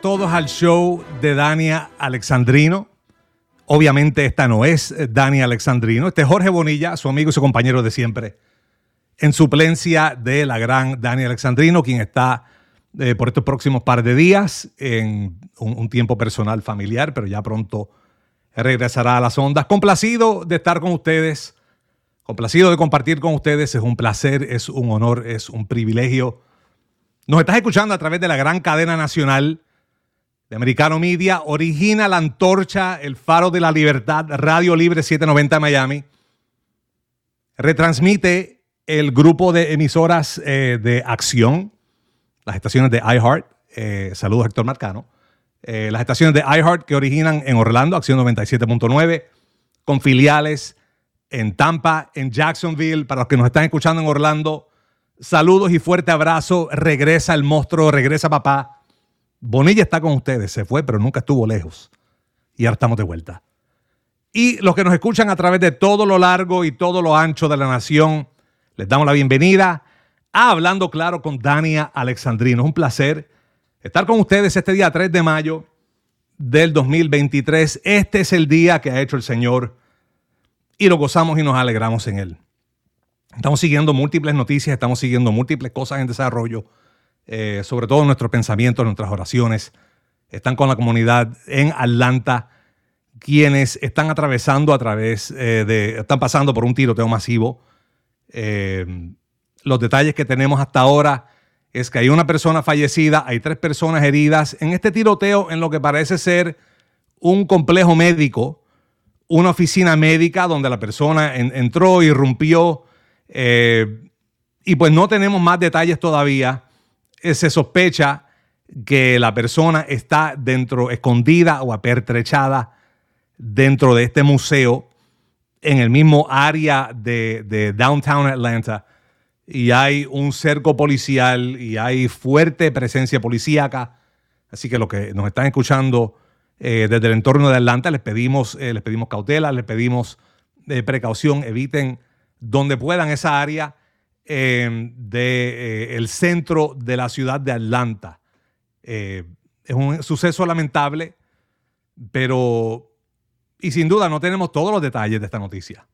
Todos al show de Dania Alexandrino. Obviamente esta no es Dania Alexandrino, este es Jorge Bonilla, su amigo y su compañero de siempre, en suplencia de la gran Dania Alexandrino, quien está eh, por estos próximos par de días en un, un tiempo personal familiar, pero ya pronto regresará a las ondas. Complacido de estar con ustedes, complacido de compartir con ustedes, es un placer, es un honor, es un privilegio nos estás escuchando a través de la gran cadena nacional de Americano Media. Origina la antorcha, el faro de la libertad, Radio Libre 790 Miami. Retransmite el grupo de emisoras eh, de acción, las estaciones de iHeart. Eh, saludos, Héctor Marcano. Eh, las estaciones de iHeart que originan en Orlando, acción 97.9, con filiales en Tampa, en Jacksonville. Para los que nos están escuchando en Orlando, Saludos y fuerte abrazo. Regresa el monstruo, regresa papá. Bonilla está con ustedes, se fue, pero nunca estuvo lejos. Y ahora estamos de vuelta. Y los que nos escuchan a través de todo lo largo y todo lo ancho de la nación, les damos la bienvenida a Hablando Claro con Dania Alexandrino. Es un placer estar con ustedes este día 3 de mayo del 2023. Este es el día que ha hecho el Señor y lo gozamos y nos alegramos en él. Estamos siguiendo múltiples noticias, estamos siguiendo múltiples cosas en desarrollo, eh, sobre todo nuestros pensamientos, nuestras oraciones. Están con la comunidad en Atlanta, quienes están atravesando a través eh, de, están pasando por un tiroteo masivo. Eh, los detalles que tenemos hasta ahora es que hay una persona fallecida, hay tres personas heridas en este tiroteo en lo que parece ser un complejo médico, una oficina médica donde la persona entró, irrumpió, eh, y pues no tenemos más detalles todavía. Eh, se sospecha que la persona está dentro, escondida o apertrechada dentro de este museo en el mismo área de, downtown Atlanta y hay un cerco policial y hay fuerte presencia policíaca. Así que los que nos están escuchando eh, desde el entorno de Atlanta les pedimos, les pedimos cautela, les pedimos precaución, eviten donde puedan esa área del eh, centro de la ciudad de Atlanta. Eh, es un suceso lamentable, pero, y sin duda no tenemos todos los detalles de esta noticia.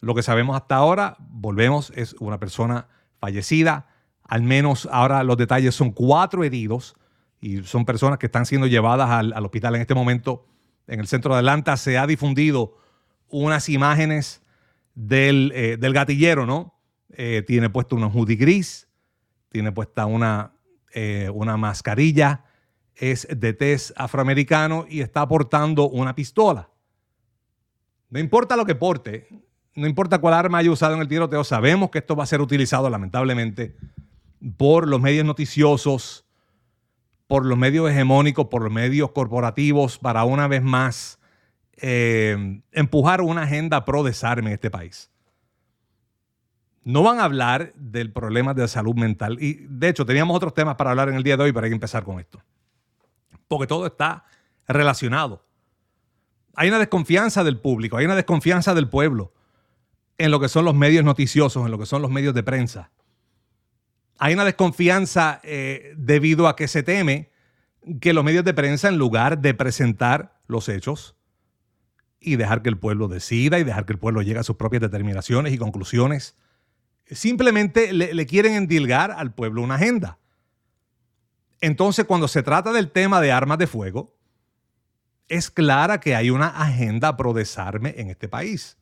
Lo que sabemos hasta ahora, volvemos, es una persona fallecida. Al menos ahora los detalles son cuatro heridos y son personas que están siendo llevadas al, al hospital en este momento. En el centro de Atlanta se ha difundido unas imágenes eh, del, gatillero, ¿no? Eh, tiene puesto un hoodie gris, tiene puesta una, eh, una mascarilla, es de test afroamericano y está portando una pistola. No importa lo que porte, no importa cuál arma haya usado en el tiroteo, sabemos que esto va a ser utilizado lamentablemente por los medios noticiosos, por los medios hegemónicos, por los medios corporativos, para una vez más eh, empujar una agenda pro desarme en este país. No van a hablar del problema de salud mental. Y de hecho, teníamos otros temas para hablar en el día de hoy, pero hay que empezar con esto. Porque todo está relacionado. Hay una desconfianza del público, hay una desconfianza del pueblo en lo que son los medios noticiosos, en lo que son los medios de prensa. Hay una desconfianza eh, debido a que se teme que los medios de prensa, en lugar de presentar los hechos, y dejar que el pueblo decida y dejar que el pueblo llegue a sus propias determinaciones y conclusiones. Simplemente le, quieren endilgar al pueblo una agenda. Entonces, cuando se trata del tema de armas de fuego, es clara que hay una agenda pro desarme en este país.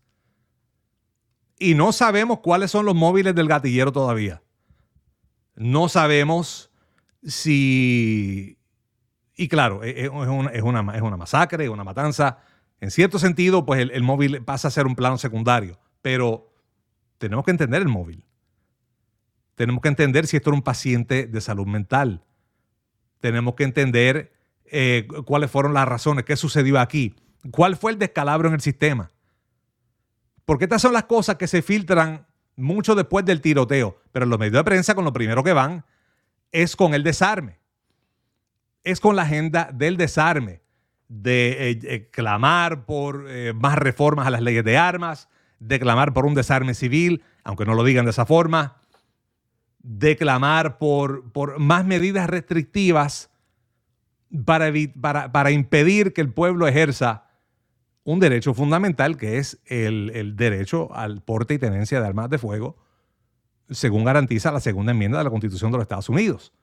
Y no sabemos cuáles son los móviles del gatillero todavía. No sabemos si... Y claro, e, e, es una, es una, es una masacre, una matanza en cierto sentido, pues el, móvil pasa a ser un plano secundario, pero tenemos que entender el móvil. Tenemos que entender si esto era un paciente de salud mental. Tenemos que entender eh, cuáles fueron las razones, qué sucedió aquí, cuál fue el descalabro en el sistema. Porque estas son las cosas que se filtran mucho después del tiroteo, pero en los medios de prensa con lo primero que van es con el desarme. Es con la agenda del desarme de eh, eh, clamar por más reformas a las leyes de armas, de clamar por un desarme civil, aunque no lo digan de esa forma, de clamar por, por más medidas restrictivas para, para, para impedir que el pueblo ejerza un derecho fundamental que es el, el, derecho al porte y tenencia de armas de fuego, según garantiza la segunda enmienda de la Constitución de los Estados Unidos.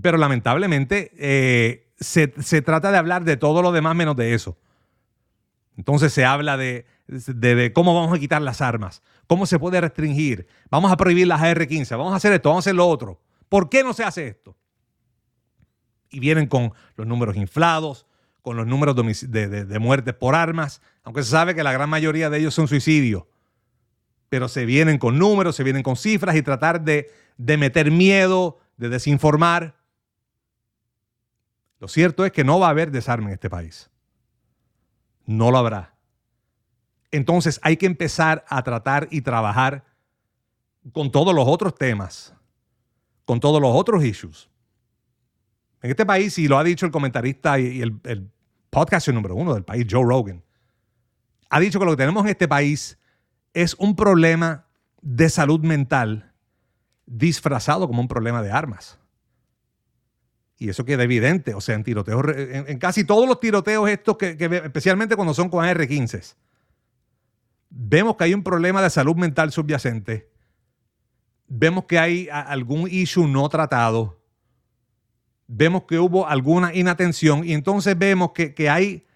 Pero lamentablemente eh, se, se, trata de hablar de todo lo demás menos de eso. Entonces se habla de, de, de, cómo vamos a quitar las armas, cómo se puede restringir, vamos a prohibir las AR-15, vamos a hacer esto, vamos a hacer lo otro. ¿Por qué no se hace esto? Y vienen con los números inflados, con los números de, de, muertes por armas, aunque se sabe que la gran mayoría de ellos son suicidios. Pero se vienen con números, se vienen con cifras y tratar de, de meter miedo, de desinformar. Lo cierto es que no va a haber desarme en este país. No lo habrá. Entonces hay que empezar a tratar y trabajar con todos los otros temas, con todos los otros issues. En este país, y lo ha dicho el comentarista y el, podcaster número uno del país, Joe Rogan, ha dicho que lo que tenemos en este país es un problema de salud mental disfrazado como un problema de armas. Y eso queda evidente, o sea, en tiroteos, en, casi todos los tiroteos estos, que, especialmente cuando son con AR-15, vemos que hay un problema de salud mental subyacente, vemos que hay algún issue no tratado, vemos que hubo alguna inatención y entonces vemos que, hay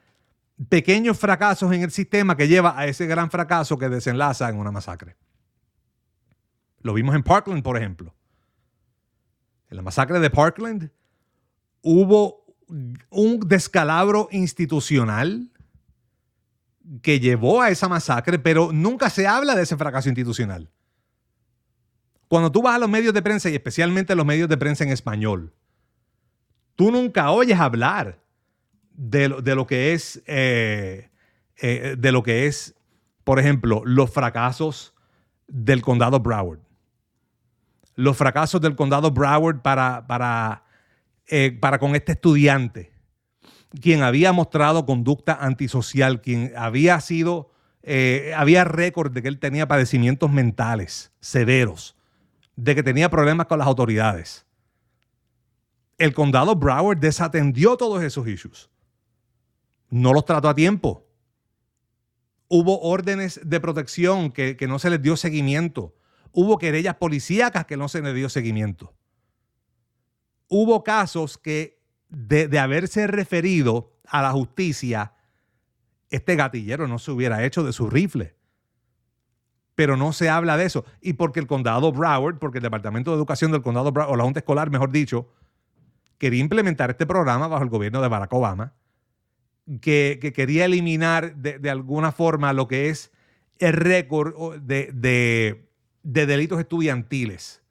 pequeños fracasos en el sistema que lleva a ese gran fracaso que desenlaza en una masacre. Lo vimos en Parkland, por ejemplo. En la masacre de Parkland hubo un descalabro institucional que llevó a esa masacre, pero nunca se habla de ese fracaso institucional. Cuando tú vas a los medios de prensa y especialmente los medios de prensa en español, tú nunca oyes hablar de lo, que es, eh, eh, de lo que es, por ejemplo, los fracasos del condado Broward. Los fracasos del condado Broward para, para, eh, para con este estudiante, quien había mostrado conducta antisocial, quien había sido, había récord de que él tenía padecimientos mentales severos, de que tenía problemas con las autoridades el condado Broward desatendió todos esos issues. No los trató a tiempo. Hubo órdenes de protección que, no se les dio seguimiento. Hubo querellas policíacas que no se les dio seguimiento. Hubo casos que de, de haberse referido a la justicia, este gatillero no se hubiera hecho de su rifle pero no se habla de eso. Y porque el condado Broward, porque el Departamento de Educación del condado Broward, o la Junta Escolar, mejor dicho, quería implementar este programa bajo el gobierno de Barack Obama, que, quería eliminar de, alguna forma lo que es el récord de, delitos estudiantiles.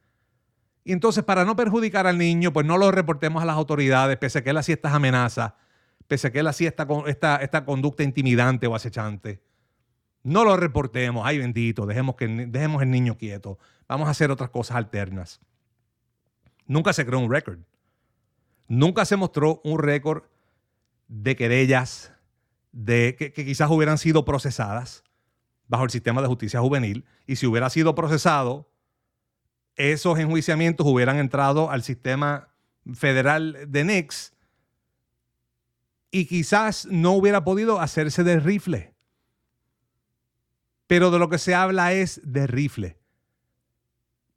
Y entonces, para no perjudicar al niño, pues no lo reportemos a las autoridades, pese a que él hacía estas amenazas, pese a que él hacía esta, esta, esta conducta intimidante o acechante. No lo reportemos, ay bendito, dejemos, que, dejemos el niño quieto. Vamos a hacer otras cosas alternas. Nunca se creó un récord. Nunca se mostró un récord de querellas de, que, quizás hubieran sido procesadas bajo el sistema de justicia juvenil. Y si hubiera sido procesado, esos enjuiciamientos hubieran entrado al sistema federal de NICS y quizás no hubiera podido hacerse de rifle. Pero de lo que se habla es de rifle.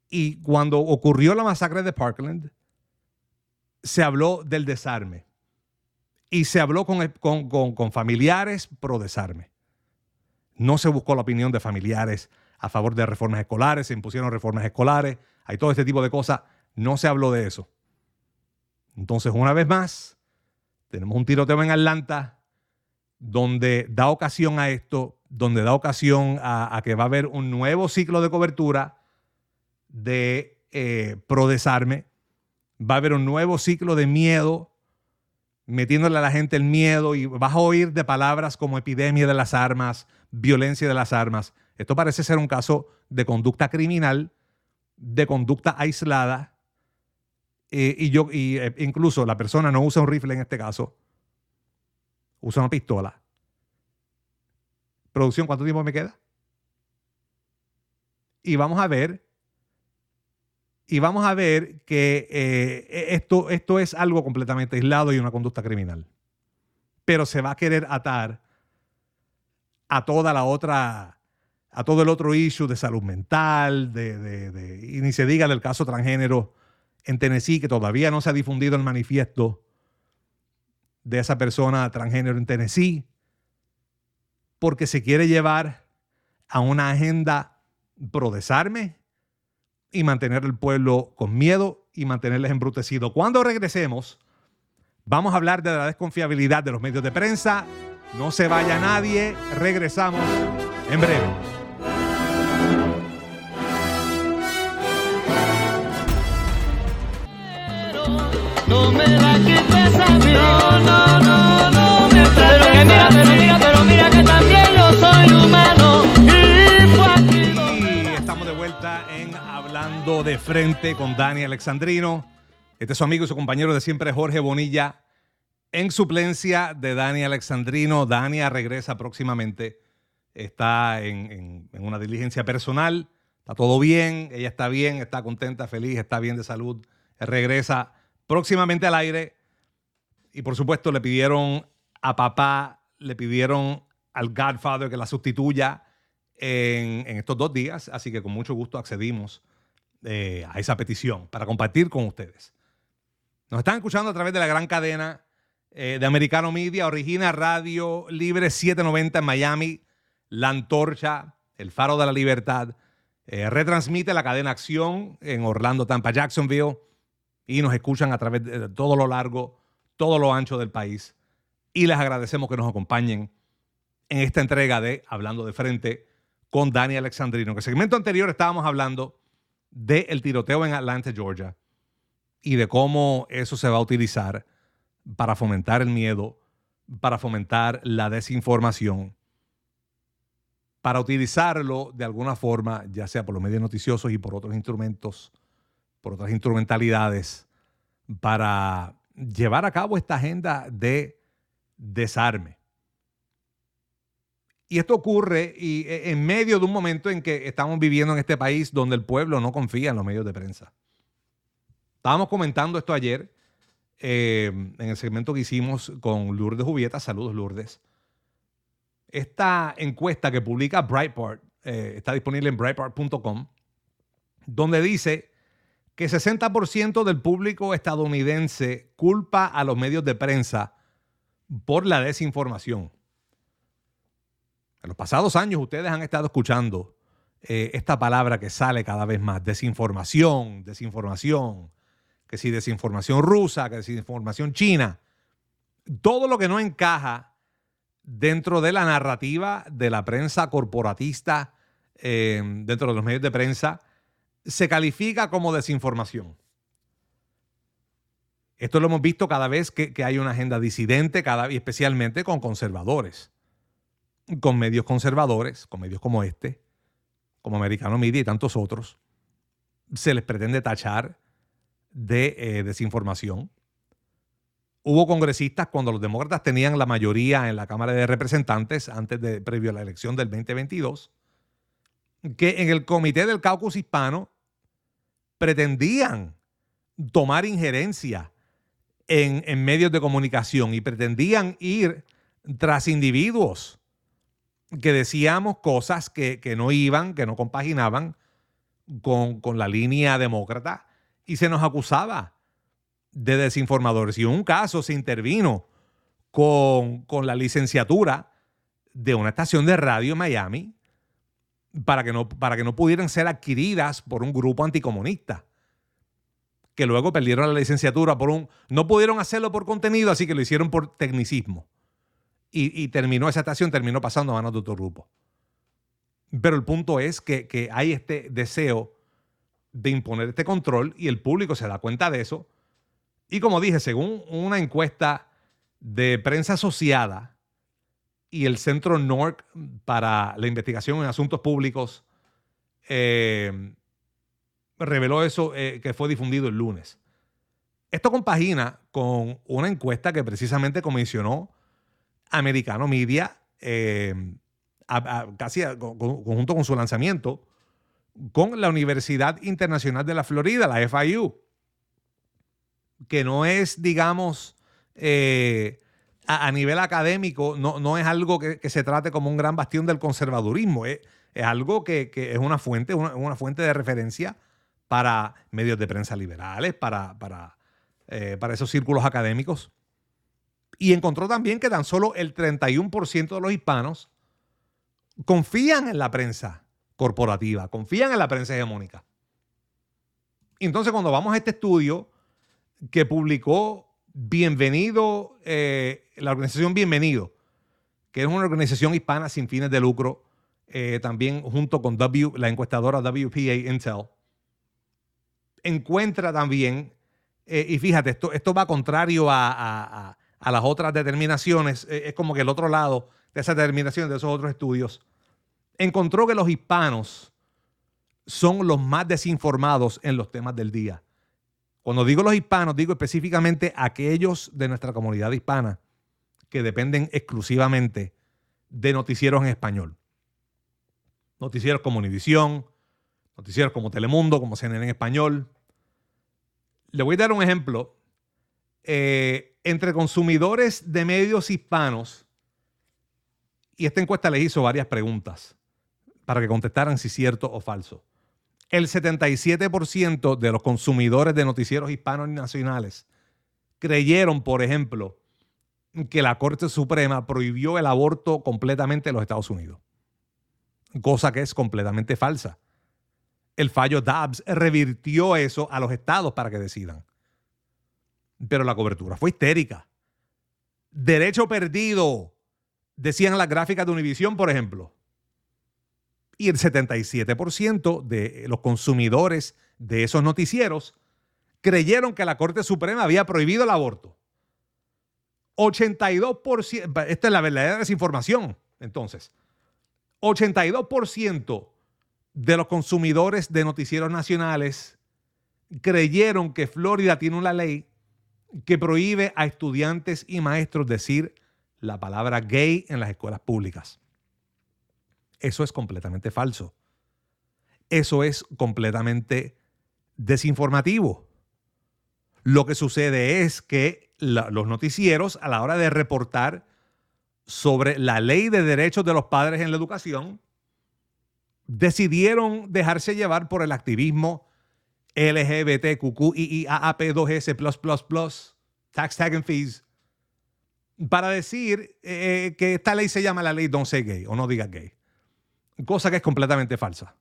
Y cuando ocurrió la masacre de Parkland, se habló del desarme y se habló con, con, familiares pro desarme. No se buscó la opinión de familiares a favor de reformas escolares, se impusieron reformas escolares, hay todo este tipo de cosas. No se habló de eso. Entonces, una vez más, tenemos un tiroteo en Atlanta donde da ocasión a esto, donde da ocasión a, que va a haber un nuevo ciclo de cobertura de eh, pro desarme va a haber un nuevo ciclo de miedo, metiéndole a la gente el miedo y vas a oír de palabras como epidemia de las armas, violencia de las armas. Esto parece ser un caso de conducta criminal, de conducta aislada. Eh, y yo, y, eh, incluso la persona no usa un rifle en este caso, usa una pistola. Producción, ¿cuánto tiempo me queda? Y vamos a ver Y vamos a ver que eh, esto, esto es algo completamente aislado y una conducta criminal. Pero se va a querer atar a toda la otra, a todo el otro issue de salud mental, de, y ni se diga del caso transgénero en Tennessee, que todavía no se ha difundido el manifiesto de esa persona transgénero en Tennessee, porque se quiere llevar a una agenda pro desarme y mantener el pueblo con miedo y mantenerles embrutecidos. Cuando regresemos, vamos a hablar de la desconfiabilidad de los medios de prensa. No se vaya nadie, regresamos en breve. No me la no, no, no, no me Pero que mira, pero mira, pero mira que también yo soy humano. Y estamos de vuelta en Hablando de Frente con Dani Alexandrino. Este es su amigo y su compañero de siempre, Jorge Bonilla, en suplencia de Dani Alexandrino. Dania regresa próximamente. Está en, en una diligencia personal. Está todo bien. Ella está bien, está contenta, feliz, está bien de salud. Regresa próximamente al aire. Y por supuesto le pidieron a papá, le pidieron al Godfather que la sustituya en, estos dos días. Así que con mucho gusto accedimos eh, a esa petición para compartir con ustedes. Nos están escuchando a través de la gran cadena eh, de Americano Media, Origina Radio Libre 790 en Miami, La Antorcha, El Faro de la Libertad. Eh, retransmite la cadena Acción en Orlando, Tampa, Jacksonville y nos escuchan a través de todo lo largo, todo lo ancho del país. Y les agradecemos que nos acompañen en esta entrega de Hablando de Frente con Dani Alexandrino. En el segmento anterior estábamos hablando del tiroteo en Atlanta, Georgia, y de cómo eso se va a utilizar para fomentar el miedo, para fomentar la desinformación, para utilizarlo de alguna forma, ya sea por los medios noticiosos y por otros instrumentos por otras instrumentalidades para llevar a cabo esta agenda de desarme. Y esto ocurre y, e, en medio de un momento en que estamos viviendo en este país donde el pueblo no confía en los medios de prensa. Estábamos comentando esto ayer eh, en el segmento que hicimos con Lourdes Jubieta. Saludos, Lourdes. Esta encuesta que publica Breitbart eh, está disponible en breitbart.com, donde dice que 60% del público estadounidense culpa a los medios de prensa por la desinformación. En los pasados años ustedes han estado escuchando eh, esta palabra que sale cada vez más, desinformación, desinformación, que si desinformación rusa, que si desinformación china, todo lo que no encaja dentro de la narrativa de la prensa corporatista, eh, dentro de los medios de prensa, se califica como desinformación. Esto lo hemos visto cada vez que, hay una agenda disidente, cada, y especialmente con conservadores, con medios conservadores, con medios como este, como Americano Media y tantos otros, se les pretende tachar de eh, desinformación. Hubo congresistas cuando los demócratas tenían la mayoría en la Cámara de Representantes antes de previo a la elección del 2022, que en el comité del caucus hispano pretendían tomar injerencia en, medios de comunicación y pretendían ir tras individuos que decíamos cosas que, no iban, que no compaginaban con, la línea demócrata y se nos acusaba de desinformadores. Y en un caso se intervino con, con la licenciatura de una estación de radio en Miami para que no, para que no pudieran ser adquiridas por un grupo anticomunista. Que luego perdieron la licenciatura por un. No pudieron hacerlo por contenido, así que lo hicieron por tecnicismo. Y, terminó esa estación, terminó pasando a manos de otro grupo. Pero el punto es que, que hay este deseo de imponer este control y el público se da cuenta de eso. Y como dije, según una encuesta de prensa asociada y el Centro NORC para la Investigación en Asuntos Públicos eh, reveló eso eh, que fue difundido el lunes. Esto compagina con una encuesta que precisamente comisionó Americano Media, eh, casi conjunto con su lanzamiento, con la Universidad Internacional de la Florida, la FIU, que no es, digamos, a, nivel académico, no, no es algo que, se trate como un gran bastión del conservadurismo, es, algo que, es una fuente, una, fuente de referencia para medios de prensa liberales, para, para, eh, para esos círculos académicos. Y encontró también que tan solo el 31% de los hispanos confían en la prensa corporativa, confían en la prensa hegemónica. Entonces, cuando vamos a este estudio que publicó Bienvenido, eh, la organización Bienvenido, que es una organización hispana sin fines de lucro, eh, también junto con la encuestadora WPA Intel, encuentra también, eh, y fíjate, esto, esto va contrario a, a las otras determinaciones, es como que el otro lado de esa determinación, de esos otros estudios, encontró que los hispanos son los más desinformados en los temas del día. Cuando digo los hispanos, digo específicamente aquellos de nuestra comunidad hispana que dependen exclusivamente de noticieros en español. Noticieros como Univisión, noticieros como Telemundo, como CNN en español. Le voy a dar un ejemplo. Eh, entre consumidores de medios hispanos, y esta encuesta les hizo varias preguntas para que contestaran si cierto o falso. El 77% de los consumidores de noticieros hispanos nacionales creyeron, por ejemplo, que la Corte Suprema prohibió el aborto completamente en los Estados Unidos, cosa que es completamente falsa. El fallo Dobbs revirtió eso a los estados para que decidan. Pero la cobertura fue histérica. Derecho perdido, decían las gráficas de Univisión, por ejemplo y el 77% de los consumidores de esos noticieros creyeron que la Corte Suprema había prohibido el aborto. 82%, esta es la verdadera desinformación, entonces. 82% de los consumidores de noticieros nacionales creyeron que Florida tiene una ley que prohíbe a estudiantes y maestros decir la palabra gay en las escuelas públicas. Eso es completamente falso. Eso es completamente desinformativo. Lo que sucede es que los noticieros, a la hora de reportar sobre la ley de derechos de los padres en la educación, decidieron dejarse llevar por el activismo LGBTQIAP2S+++, tax tag and fees, para decir eh, que esta ley se llama la ley Don't Say Gay o no diga gay cosa que es completamente falsa.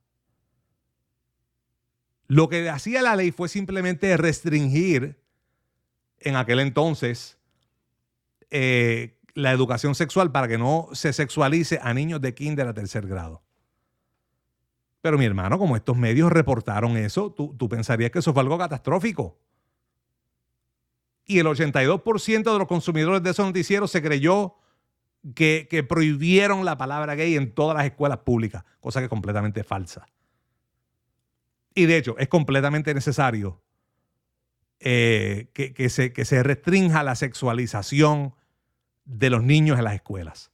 Lo que hacía la ley fue simplemente restringir en aquel entonces eh, la educación sexual para que no se sexualice a niños de kinder a tercer grado. Pero mi hermano, como estos medios reportaron eso, tú, tú pensarías que eso fue algo catastrófico. Y el 82% de los consumidores de esos noticieros se creyó que, prohibieron la palabra gay en todas las escuelas públicas, cosa que es completamente falsa. Y de hecho, es completamente necesario eh, que, se, que se restrinja la sexualización de los niños en las escuelas.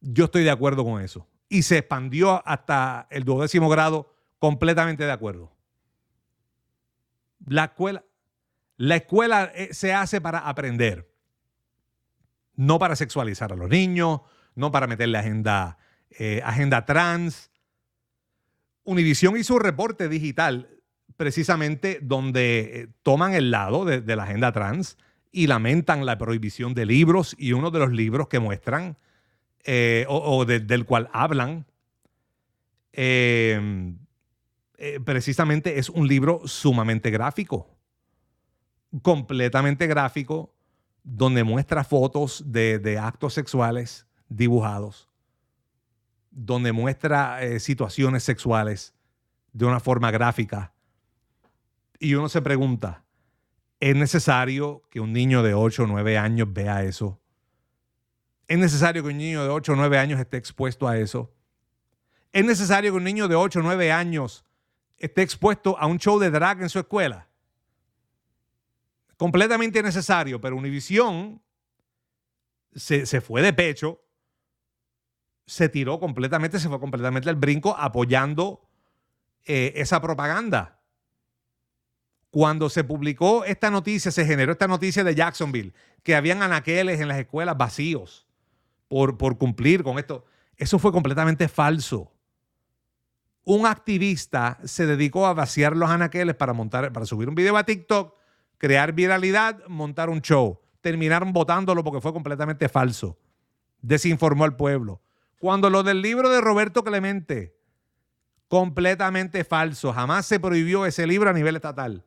Yo estoy de acuerdo con eso. Y se expandió hasta el duodécimo grado, completamente de acuerdo. La escuela, la escuela eh, se hace para aprender no para sexualizar a los niños, no para meterle agenda, eh, agenda trans. Univision hizo un reporte digital precisamente donde eh, toman el lado de, la agenda trans y lamentan la prohibición de libros y uno de los libros que muestran eh, o, del cual hablan precisamente es un libro sumamente gráfico, completamente gráfico, donde muestra fotos de, actos sexuales dibujados, donde muestra eh, situaciones sexuales de una forma gráfica. Y uno se pregunta, ¿es necesario que un niño de 8 o 9 años vea eso? ¿Es necesario que un niño de 8 o 9 años esté expuesto a eso? ¿Es necesario que un niño de 8 o 9 años esté expuesto a un show de drag en su escuela? completamente necesario, pero Univisión se, se, fue de pecho, se tiró completamente, se fue completamente al brinco apoyando eh, esa propaganda. Cuando se publicó esta noticia, se generó esta noticia de Jacksonville, que habían anaqueles en las escuelas vacíos por, por cumplir con esto. Eso fue completamente falso. Un activista se dedicó a vaciar los anaqueles para montar, para subir un video a TikTok, crear viralidad, montar un show. Terminaron votándolo porque fue completamente falso. Desinformó al pueblo. Cuando lo del libro de Roberto Clemente, completamente falso. Jamás se prohibió ese libro a nivel estatal.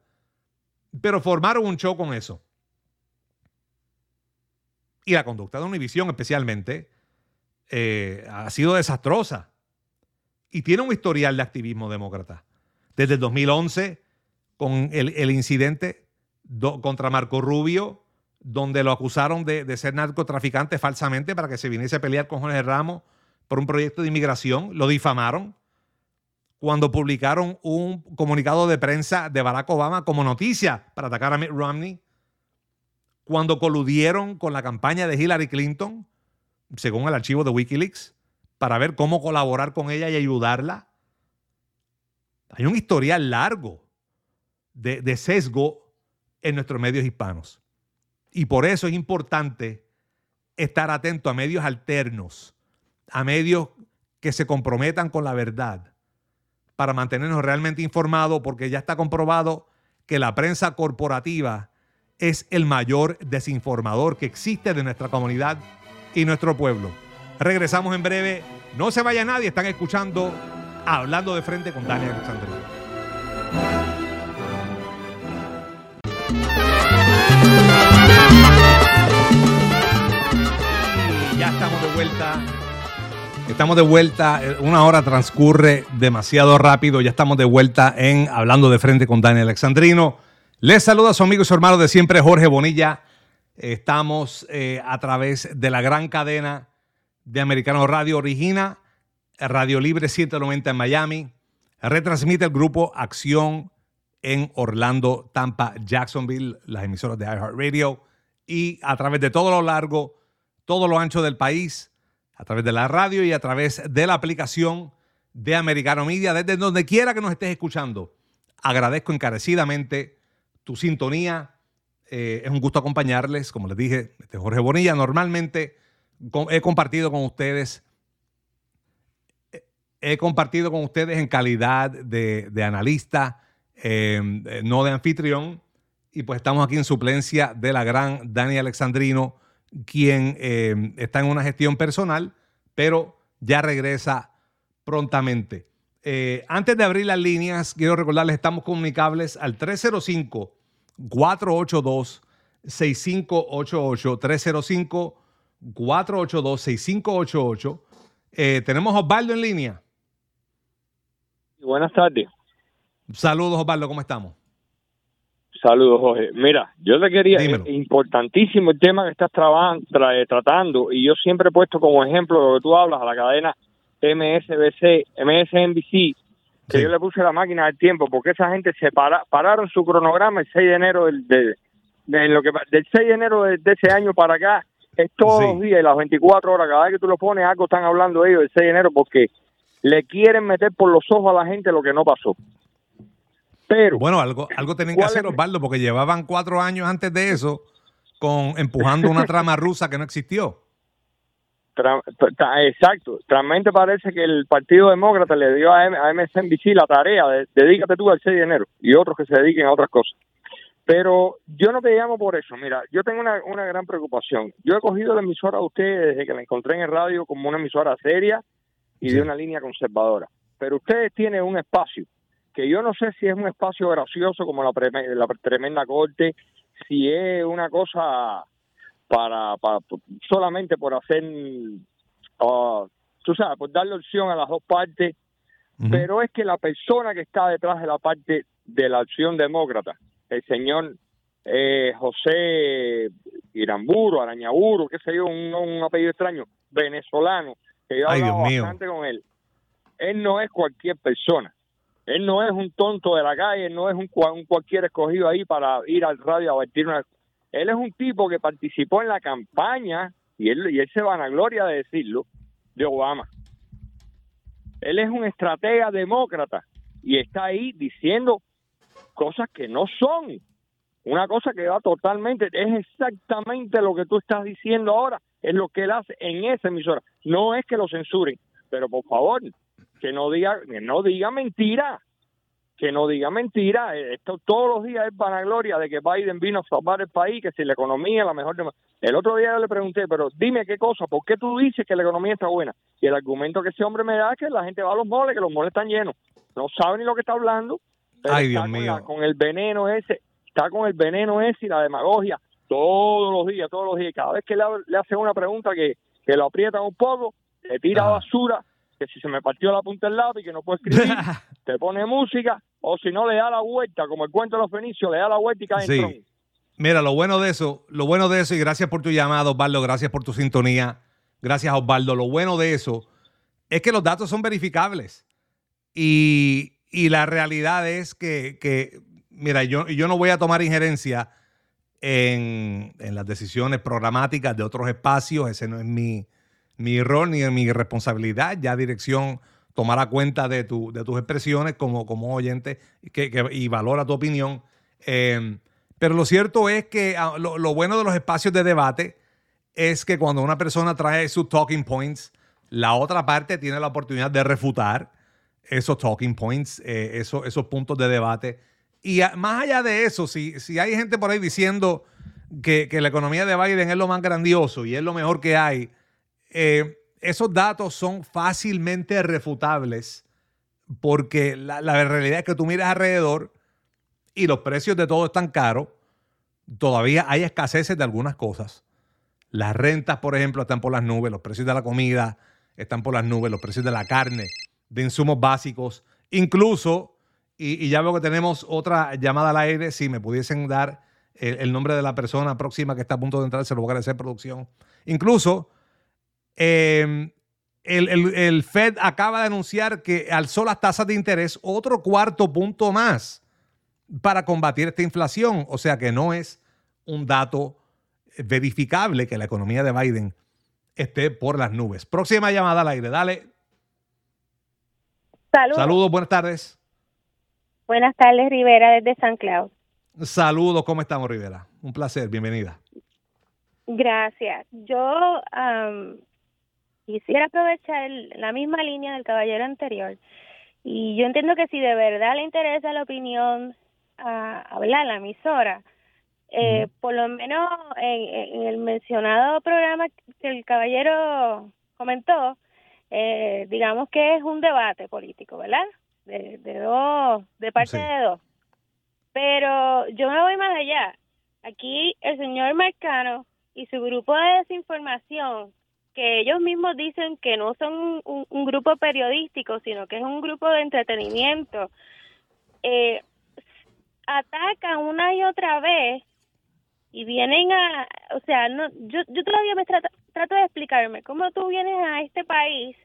Pero formaron un show con eso. Y la conducta de Univision especialmente eh, ha sido desastrosa. Y tiene un historial de activismo demócrata. Desde el 2011, con el, incidente contra Marco Rubio, donde lo acusaron de, de, ser narcotraficante falsamente para que se viniese a pelear con Jorge Ramos por un proyecto de inmigración, lo difamaron cuando publicaron un comunicado de prensa de Barack Obama como noticia para atacar a Mitt Romney, cuando coludieron con la campaña de Hillary Clinton, según el archivo de Wikileaks, para ver cómo colaborar con ella y ayudarla. Hay un historial largo de, sesgo en nuestros medios hispanos. Y por eso es importante estar atento a medios alternos, a medios que se comprometan con la verdad, para mantenernos realmente informados, porque ya está comprobado que la prensa corporativa es el mayor desinformador que existe de nuestra comunidad y nuestro pueblo. Regresamos en breve. No se vaya nadie, están escuchando Hablando de Frente con Daniel Alexandre. ya estamos de vuelta Estamos de vuelta, eh, una hora transcurre demasiado rápido, ya estamos de vuelta en Hablando de Frente con Daniel Alexandrino. Les saluda a su amigo y su hermano de siempre, Jorge Bonilla. Estamos eh, a través de la gran cadena de Americano Radio Origina, Radio Libre 790 en Miami, retransmite el grupo Acción en Orlando, Tampa, Jacksonville, las emisoras de iHeartRadio y a través de todo lo largo, todo lo ancho del país a través de la radio y a través de la aplicación de Americano Media, desde donde quiera que nos estés escuchando. Agradezco encarecidamente tu sintonía. Eh, es un gusto acompañarles. Como les dije, este Jorge Bonilla. Normalmente he compartido con ustedes, he compartido con ustedes en calidad de, analista, em, no de anfitrión. Y pues estamos aquí en suplencia de la gran Dani Alexandrino quien eh, está en una gestión personal, pero ya regresa prontamente. Eh, antes de abrir las líneas, quiero recordarles, estamos comunicables al 305-482-6588, 305-482-6588. Eh, tenemos a Osvaldo en línea. Buenas tardes. Saludos, Osvaldo, ¿cómo estamos? Saludos, Jorge. Mira, yo te quería, es importantísimo el tema que estás eh, tratando y yo siempre he puesto como ejemplo lo que tú hablas a la cadena MSBC, MSNBC, que yo le puse la máquina del tiempo porque esa gente se pararon su cronograma el 6 de enero del, de, lo que del 6 de enero de, ese año para acá es todos los días las 24 horas cada vez que tú lo pones algo están hablando ellos del 6 de enero porque le quieren meter por los ojos a la gente lo que no pasó. Pero. Bueno, algo, algo tenían que hacer, Osvaldo, porque llevaban cuatro años antes de eso con empujando una trama rusa que no existió. Exacto. Realmente parece que el Partido Demócrata le dio a, MSNBC la tarea de dedícate tú al 6 de enero y otros que se dediquen a otras cosas. Pero yo no te llamo por eso. Mira, yo tengo una, una gran preocupación. Yo he cogido la emisora de ustedes desde que la encontré en el radio como una emisora seria y de una línea conservadora. Pero ustedes tienen un espacio que yo no sé si es un espacio gracioso como la, la tremenda corte, si es una cosa para, para solamente por hacer, uh, tú sabes, por darle opción a las dos partes, pero es que la persona que está detrás de la parte de la opción demócrata, el señor eh, José Iramburo, Arañaburo, qué sé yo, un, apellido extraño, venezolano, que yo he hablado bastante con él, él no es cualquier persona. Él no es un tonto de la calle, no es un, cualquier escogido ahí para ir al radio a batir una... Él es un tipo que participó en la campaña, y él, y él se vanagloria de decirlo, de Obama. Él es un estratega demócrata y está ahí diciendo cosas que no son. Una cosa que va totalmente, es exactamente lo que tú estás diciendo ahora, es lo que él hace en esa emisora. No es que lo censuren, pero por favor, que no diga, que no diga mentira, que no diga mentira. Esto todos los días es vanagloria de que Biden vino a salvar el país, que si la economía es la mejor. El otro día yo le pregunté, pero dime qué cosa, ¿por qué tú dices que la economía está buena? Y el argumento que ese hombre me da es que la gente va a los moles, que los moles están llenos. No sabe ni lo que está hablando. Ay, Dios mío. con el veneno ese, está con el veneno ese y la demagogia todos los días, todos los días. Cada vez que le, le hace una pregunta que, que lo aprieta un poco, le tira basura, que si se me partió la punta del lápiz, que no puedo escribir, te pone música, o si no le da la vuelta, como el cuento de los fenicios, le da la vuelta y cae en tron. Mira, lo bueno de eso, lo bueno de eso, y gracias por tu llamado, Osvaldo, gracias por tu sintonía, gracias Osvaldo, lo bueno de eso es que los datos son verificables. Y, y la realidad es que, que mira, yo, yo no voy a tomar injerencia en, las decisiones programáticas de otros espacios. Ese no es mi, mi rol ni mi responsabilidad. Ya dirección tomará cuenta de, tu, de tus expresiones como, como oyente que, y valora tu opinión. Em, pero lo cierto es que ah, lo, lo, bueno de los espacios de debate es que cuando una persona trae sus talking points, la otra parte tiene la oportunidad de refutar esos talking points, eh, esos, esos puntos de debate y más allá de eso, si, si hay gente por ahí diciendo que, la economía de Biden es lo más grandioso y es lo mejor que hay, eh, esos datos son fácilmente refutables porque la, realidad es que tú miras alrededor y los precios de todo están caros. Todavía hay escaseces de algunas cosas. Las rentas, por ejemplo, están por las nubes, los precios de la comida están por las nubes, los precios de la carne, de insumos básicos, incluso y, ya veo que tenemos otra llamada al aire. Si me pudiesen dar el, nombre de la persona próxima que está a punto de entrar, se lo voy a agradecer, producción. Incluso, em, el, Fed acaba de anunciar que alzó las tasas de interés otro cuarto punto más para combatir esta inflación. O sea que no es un dato verificable que la economía de Biden esté por las nubes. Próxima llamada al aire, dale. Saludos. Saludos, buenas tardes. Buenas tardes, Rivera, desde San Cloud. Saludos, ¿cómo estamos, Rivera? Un placer, bienvenida. Gracias. Yo quisiera aprovechar la misma línea del caballero anterior. Y yo entiendo que si de verdad le interesa la opinión a hablar la emisora, eh, por lo menos en, el mencionado programa que el caballero comentó, eh, digamos que es un debate político, ¿verdad? de, dos, de parte de dos. Pero yo me voy más allá. Aquí el señor Marcano y su grupo de desinformación, que ellos mismos dicen que no son un, grupo periodístico, sino que es un grupo de entretenimiento, eh, atacan una y otra vez y vienen a, o sea, no, yo, yo todavía me trato, trato de explicarme cómo tú vienes a este país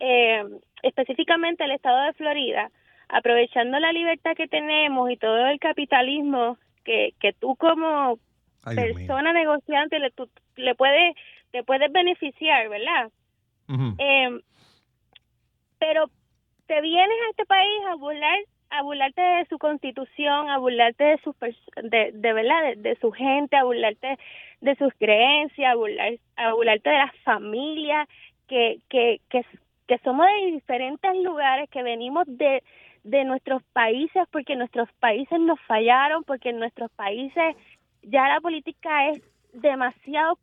eh, específicamente el estado de Florida, aprovechando la libertad que tenemos y todo el capitalismo que, que tú como persona negociante le, le puedes te puedes beneficiar, ¿verdad? eh, pero te vienes a este país a burlar a burlarte de su constitución, a burlarte de su de, de verdad de, su gente, a burlarte de sus creencias, a burlar a burlarte de la familia que que que, que somos de diferentes lugares, que venimos de, de nuestros países porque nuestros países nos fallaron, porque en nuestros países ya la política es demasiado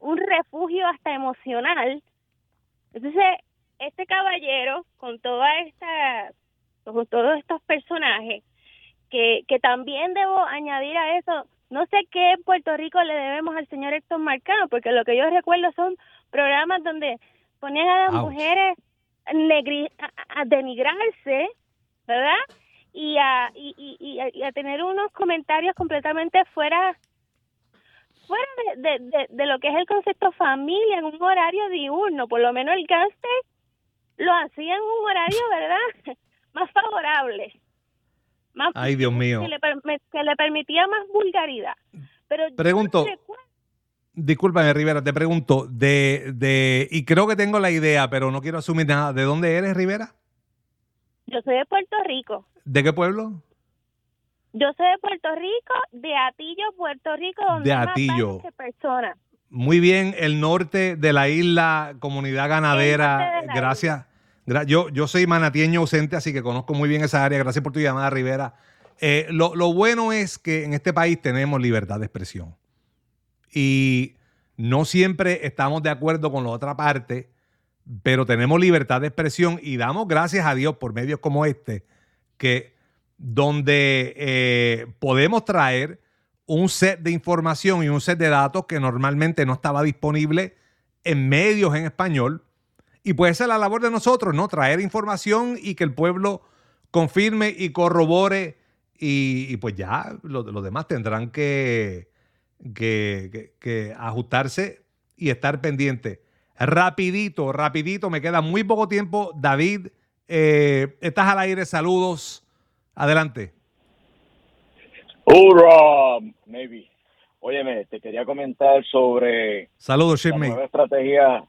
un refugio hasta emocional. Entonces, este caballero, con toda esta, con todos estos personajes, que, que también debo añadir a eso, no sé qué en Puerto Rico le debemos al señor Héctor Marcano, porque lo que yo recuerdo son programas donde ponían a las mujeres a, denigrarse, ¿verdad? Y a, y, y, a tener unos comentarios completamente fuera fuera de, de, de, lo que es el concepto familia en un horario diurno, por lo menos el gánster lo hacía en un horario, ¿verdad? más favorable. Más Ay, Dios mío. Que le, que le permitía más vulgaridad. Pero Pregunto, Discúlpame, Rivera, te pregunto, de, de, y creo que tengo la idea, pero no quiero asumir nada. ¿De dónde eres, Rivera? Yo soy de Puerto Rico. ¿De qué pueblo? Yo soy de Puerto Rico, de Atillo, Puerto Rico, donde De hay más Atillo. que personas. Muy bien, el norte de la isla, comunidad ganadera. Gracias. Gra- yo, yo soy manatieño ausente, así que conozco muy bien esa área. Gracias por tu llamada, Rivera. Eh, lo, lo bueno es que en este país tenemos libertad de expresión. Y no siempre estamos de acuerdo con la otra parte, pero tenemos libertad de expresión y damos gracias a Dios por medios como este, que donde eh, podemos traer un set de información y un set de datos que normalmente no estaba disponible en medios en español. Y puede ser la labor de nosotros, ¿no? Traer información y que el pueblo confirme y corrobore. Y, pues ya los, demás tendrán que- que ajustarse y estar pendientes. Rapidito, rapidito, me queda muy poco tiempo. David, eh, estás al aire, saludos. Adelante. Hola, maybe. Óyeme, te quería comentar sobre Saludos, la nueva estrategia,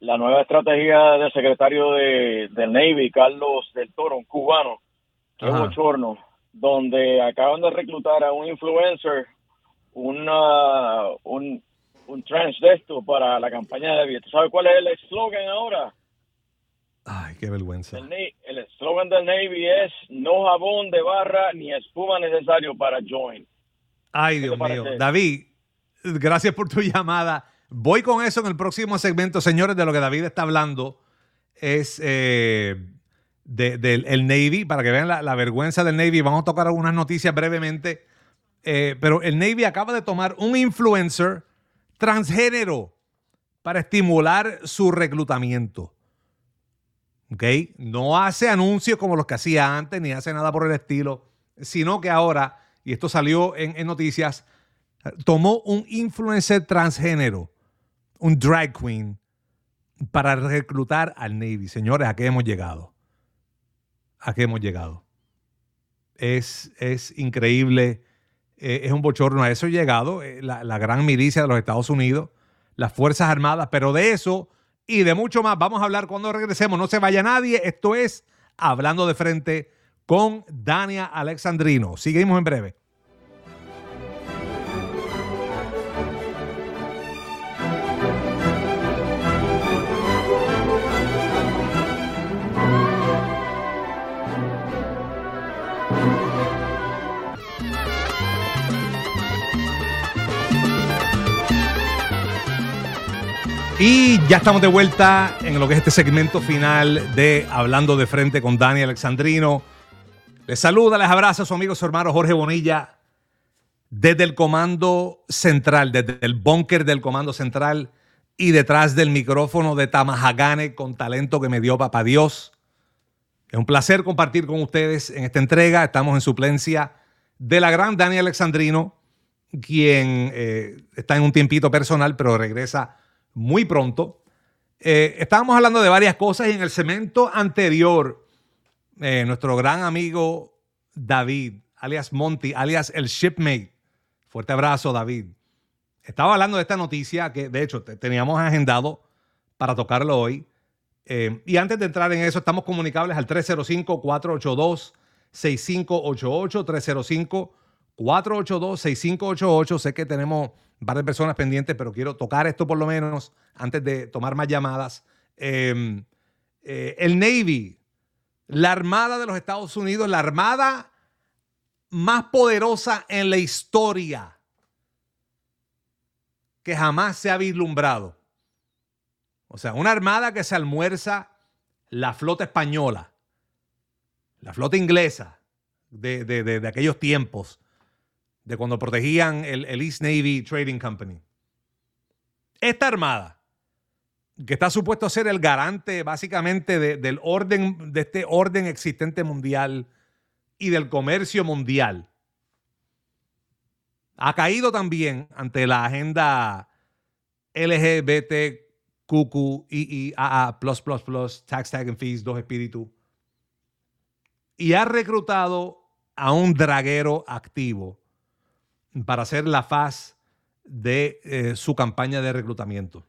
la nueva estrategia del secretario de, del Navy, Carlos del Toro, un cubano, que es bochorno, donde acaban de reclutar a un influencer, una, un, un trans de esto para la campaña de. ¿Tú sabes cuál es el eslogan ahora? Ay, qué vergüenza. El, eslogan del Navy es no jabón de barra ni espuma necesario para join. Ay, ¿Qué Dios mío. David, gracias por tu llamada. Voy con eso en el próximo segmento, señores, de lo que David está hablando. Es eh, de- del el Navy, para que vean la, la vergüenza del Navy. Vamos a tocar algunas noticias brevemente. Eh, pero el Navy acaba de tomar un influencer transgénero para estimular su reclutamiento. No hace anuncios como los que hacía antes, ni hace nada por el estilo, sino que ahora, y esto salió en, en noticias, tomó un influencer transgénero, un drag queen, para reclutar al Navy. Señores, ¿a qué hemos llegado? ¿A qué hemos llegado? Es, es increíble, eh, es un bochorno. A eso ha llegado eh, la, la gran milicia de los Estados Unidos, las Fuerzas Armadas, pero de eso y de mucho más vamos a hablar cuando regresemos. No se vaya nadie. Esto es Hablando de Frente con Dania Alexandrino. Seguimos en breve. Y ya estamos de vuelta en lo que es este segmento final de Hablando de Frente con Dani Alexandrino. Les saluda, les abraza su amigo, su hermano Jorge Bonilla, desde el comando central, desde el búnker del comando central y detrás del micrófono de Tamahagane con talento que me dio Papá Dios. Es un placer compartir con ustedes en esta entrega. Estamos en suplencia de la gran Dani Alexandrino, quien eh, está en un tiempito personal, pero regresa muy pronto. Eh, estábamos hablando de varias cosas y en el segmento anterior, eh, nuestro gran amigo David, alias Monty, alias el shipmate, fuerte abrazo David, estaba hablando de esta noticia que de hecho te- teníamos agendado para tocarlo hoy. Eh, y antes de entrar en eso, estamos comunicables al 305-482-6588, 305-482-6588. Sé que tenemos varias personas pendientes, pero quiero tocar esto por lo menos antes de tomar más llamadas. Eh, eh, el Navy, la Armada de los Estados Unidos, la Armada más poderosa en la historia que jamás se ha vislumbrado. O sea, una armada que se almuerza la flota española, la flota inglesa de, de- de- de aquellos tiempos, de cuando protegían el, East Navy Trading Company. Esta armada, que está supuesto a ser el garante básicamente de- del orden, de este orden existente mundial y del comercio mundial, ha caído también ante la agenda LGBTQQIIAA+++, Tax Tag and Fees, dos espíritus, y ha reclutado a un draguero activo para ser la faz de eh, su campaña de reclutamiento.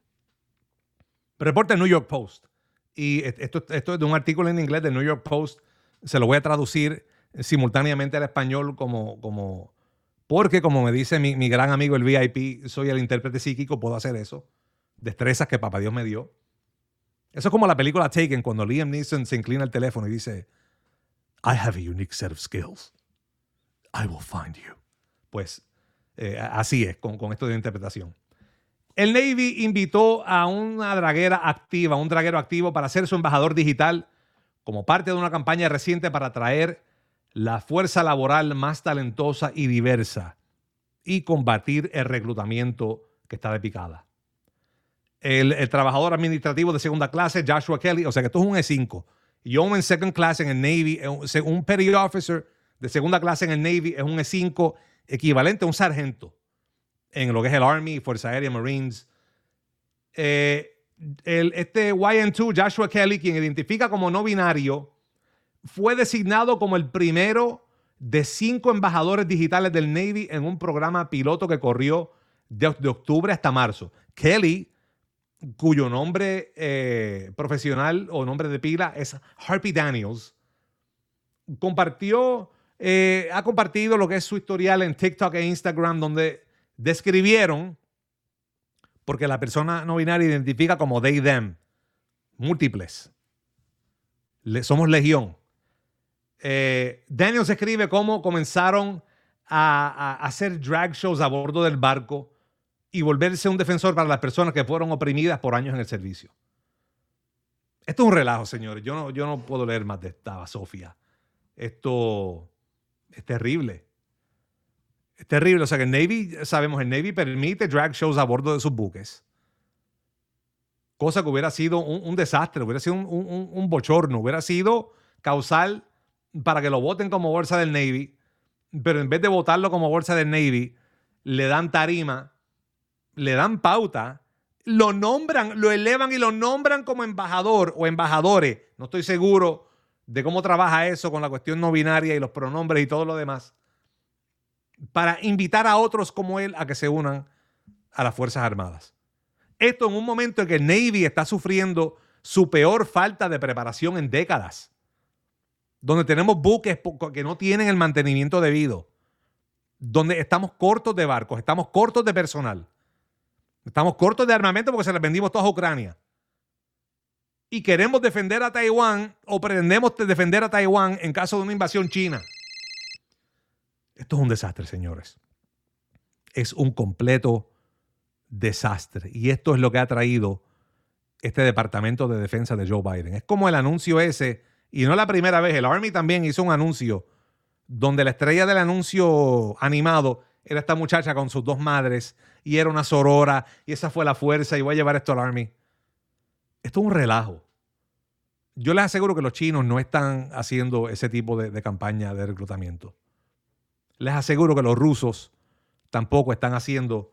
Reporta el New York Post. Y esto, es de un artículo en inglés del New York Post Se lo voy a traducir simultáneamente al español como, como porque como me dice mi, mi gran amigo el VIP, soy el intérprete psíquico, puedo hacer eso. Destrezas que papá Dios me dio. Eso es como la película Taken, cuando Liam Neeson se inclina al teléfono y dice, I have a unique set of skills. I will find you. Pues eh, así es con, esto de interpretación. El Navy invitó a una draguera activa, un draguero activo para ser su embajador digital como parte de una campaña reciente para atraer la fuerza laboral más talentosa y diversa y combatir el reclutamiento que está de picada. El, trabajador administrativo de segunda clase, Joshua Kelly, o sea que esto es un E5. en second class en el Navy, un petty officer de segunda clase en el Navy es un E5 equivalente a un sargento en lo que es el Army, Fuerza Aérea, Marines. Eh, el, este YN2, Joshua Kelly, quien identifica como no binario, fue designado como el primero de cinco embajadores digitales del Navy en un programa piloto que corrió de, octubre hasta marzo. Kelly, cuyo nombre eh, profesional o nombre de pila es Harpy Daniels, compartió, eh, ha compartido lo que es su historial en TikTok e Instagram, donde describieron, porque la persona no binaria identifica como they, them, múltiples. somos legión. Eh, Daniel escribe cómo comenzaron a, hacer drag shows a bordo del barco y volverse un defensor para las personas que fueron oprimidas por años en el servicio. Esto es un relajo, señores. Yo no, yo no puedo leer más de esta Sofía. Esto es terrible. Es terrible. O sea que el Navy, sabemos, el Navy permite drag shows a bordo de sus buques. Cosa que hubiera sido un, desastre, hubiera sido un, un, bochorno, hubiera sido causal para que lo voten como bolsa del Navy, pero en vez de votarlo como bolsa del Navy, le dan tarima, le dan pauta, lo nombran, lo elevan y lo nombran como embajador o embajadores. No estoy seguro de cómo trabaja eso con la cuestión no binaria y los pronombres y todo lo demás. Para invitar a otros como él a que se unan a las Fuerzas Armadas. Esto en un momento en que el Navy está sufriendo su peor falta de preparación en décadas donde tenemos buques que no tienen el mantenimiento debido, donde estamos cortos de barcos, estamos cortos de personal, estamos cortos de armamento porque se les vendimos todos a Ucrania. Y queremos defender a Taiwán o pretendemos defender a Taiwán en caso de una invasión china. Esto es un desastre, señores. Es un completo desastre. Y esto es lo que ha traído este Departamento de Defensa de Joe Biden. Es como el anuncio ese y no la primera vez, el Army también hizo un anuncio donde la estrella del anuncio animado era esta muchacha con sus dos madres y era una sorora y esa fue la fuerza y voy a llevar esto al Army. Esto es un relajo. Yo les aseguro que los chinos no están haciendo ese tipo de, de campaña de reclutamiento. Les aseguro que los rusos tampoco están haciendo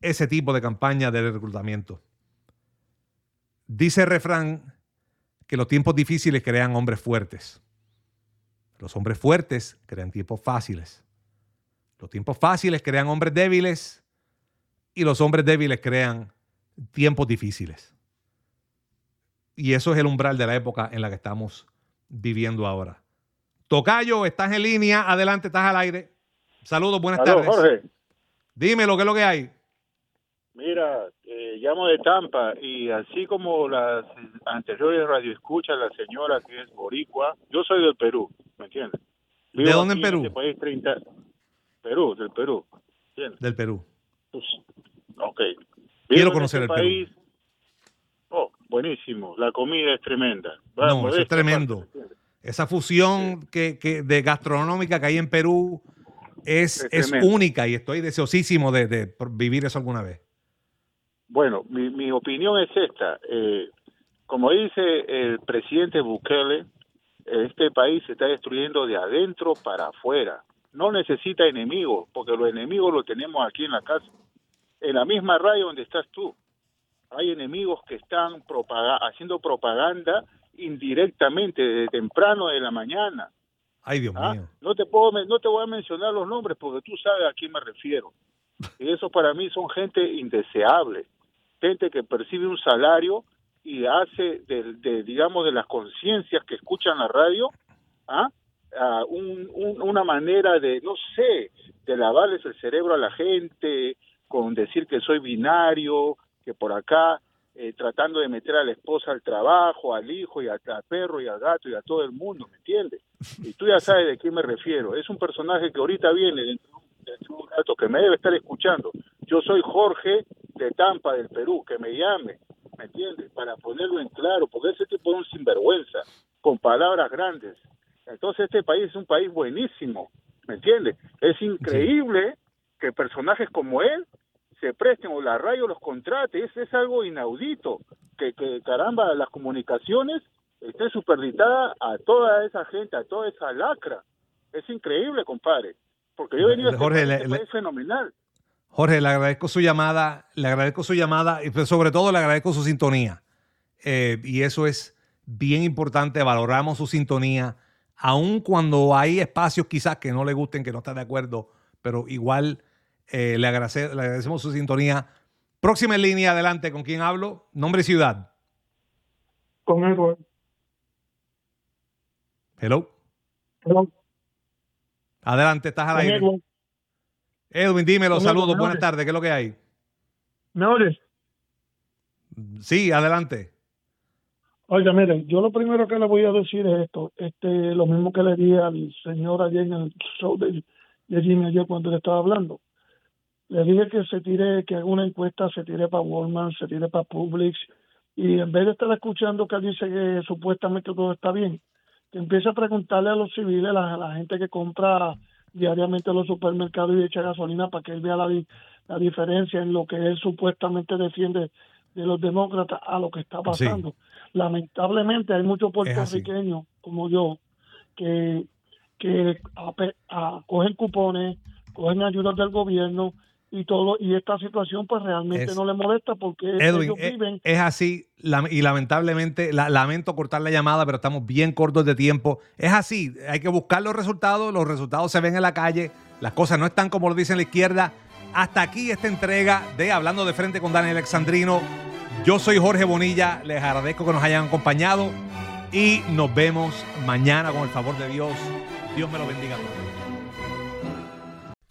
ese tipo de campaña de reclutamiento. Dice el refrán que los tiempos difíciles crean hombres fuertes. Los hombres fuertes crean tiempos fáciles. Los tiempos fáciles crean hombres débiles y los hombres débiles crean tiempos difíciles. Y eso es el umbral de la época en la que estamos viviendo ahora. Tocayo, estás en línea, adelante, estás al aire. Saludos, buenas tardes. Jorge. Dime lo que es lo que hay. Mira, eh, llamo de Tampa y así como las anteriores radioescuchas, la señora que es boricua, yo soy del Perú, ¿me entiendes? ¿De dónde en Perú? Este país 30... Perú, del Perú. Del Perú. Pues, ok. Quiero conocer este el país. Perú. Buenísimo. La comida es tremenda. no, eso es tremendo. Esa fusión que, que, de gastronómica que hay en Perú es, es, única y estoy deseosísimo de, de vivir eso alguna vez. Bueno, mi, mi opinión es esta. Eh, como dice el presidente Bukele, este país se está destruyendo de adentro para afuera. No necesita enemigos, porque los enemigos los tenemos aquí en la casa. En la misma radio donde estás tú, hay enemigos que están haciendo propaganda indirectamente desde temprano de la mañana. Ay, Dios ¿Ah? mío. No te, puedo, no te voy a mencionar los nombres porque tú sabes a quién me refiero. Y eso para mí son gente indeseable gente que percibe un salario y hace de, digamos de las conciencias que escuchan la radio ¿ah? Ah, una manera de, no sé, de lavarles el cerebro a la gente con decir que soy binario, que por acá eh, tratando de meter a la esposa al trabajo, al hijo y al, perro y al gato y a todo el mundo, ¿me entiendes? Y tú ya sabes de quién me refiero. Es un personaje que ahorita viene dentro, de un gato que me debe estar escuchando. Yo soy Jorge de Tampa, del Perú, que me llame, ¿me entiendes? Para ponerlo en claro, porque ese tipo es un sinvergüenza, con palabras grandes. Entonces este país es un país buenísimo, ¿me entiendes? Es increíble que personajes como él se presten o la radio los contrate, es, es algo inaudito, que, que caramba, las comunicaciones esté superditada a toda esa gente, a toda esa lacra. Es increíble, compadre, porque yo he venido a este fenomenal. Jorge, le agradezco su llamada, le agradezco su llamada y pues, sobre todo le agradezco su sintonía. Eh, y eso es bien importante, valoramos su sintonía, aun cuando hay espacios quizás que no le gusten, que no está de acuerdo, pero igual eh, le, agradecemos su sintonía. Próxima en línea, adelante, ¿con quién hablo? Nombre y ciudad. Con Edward. Hello. Hello. Adelante, estás al aire. Edwin. Edwin, dímelo, saludos, buenas tardes, ¿qué es lo que hay? ¿Me oyes? Sí, adelante. Oiga, mire, yo lo primero que le voy a decir es esto, este, lo mismo que le di al señor ayer en el show de, de Jimmy ayer cuando le estaba hablando. Le dije que se tire, que haga una encuesta, se tire para Walmart, se tire para Publix, y en vez de estar escuchando que dice que supuestamente todo está bien, que empiece a preguntarle a los civiles, a la, gente que compra diariamente en los supermercados y echa gasolina para que él vea la, la diferencia en lo que él supuestamente defiende de los demócratas a lo que está pasando. Lamentablemente hay muchos puertorriqueños como yo que, que cogen cupones, cogen ayudas del gobierno y todo y esta situación pues realmente no le molesta porque ellos eh, viven. es, así y lamentablemente lamento cortar la llamada pero estamos bien cortos de tiempo. Es así hay que buscar los resultados los resultados se ven en la calle las cosas no están como lo dice la izquierda. Hasta aquí esta entrega de hablando de frente con Daniel Alexandrino. Yo soy Jorge Bonilla les agradezco que nos hayan acompañado y nos vemos mañana con el favor de Dios. Dios me lo bendiga a todos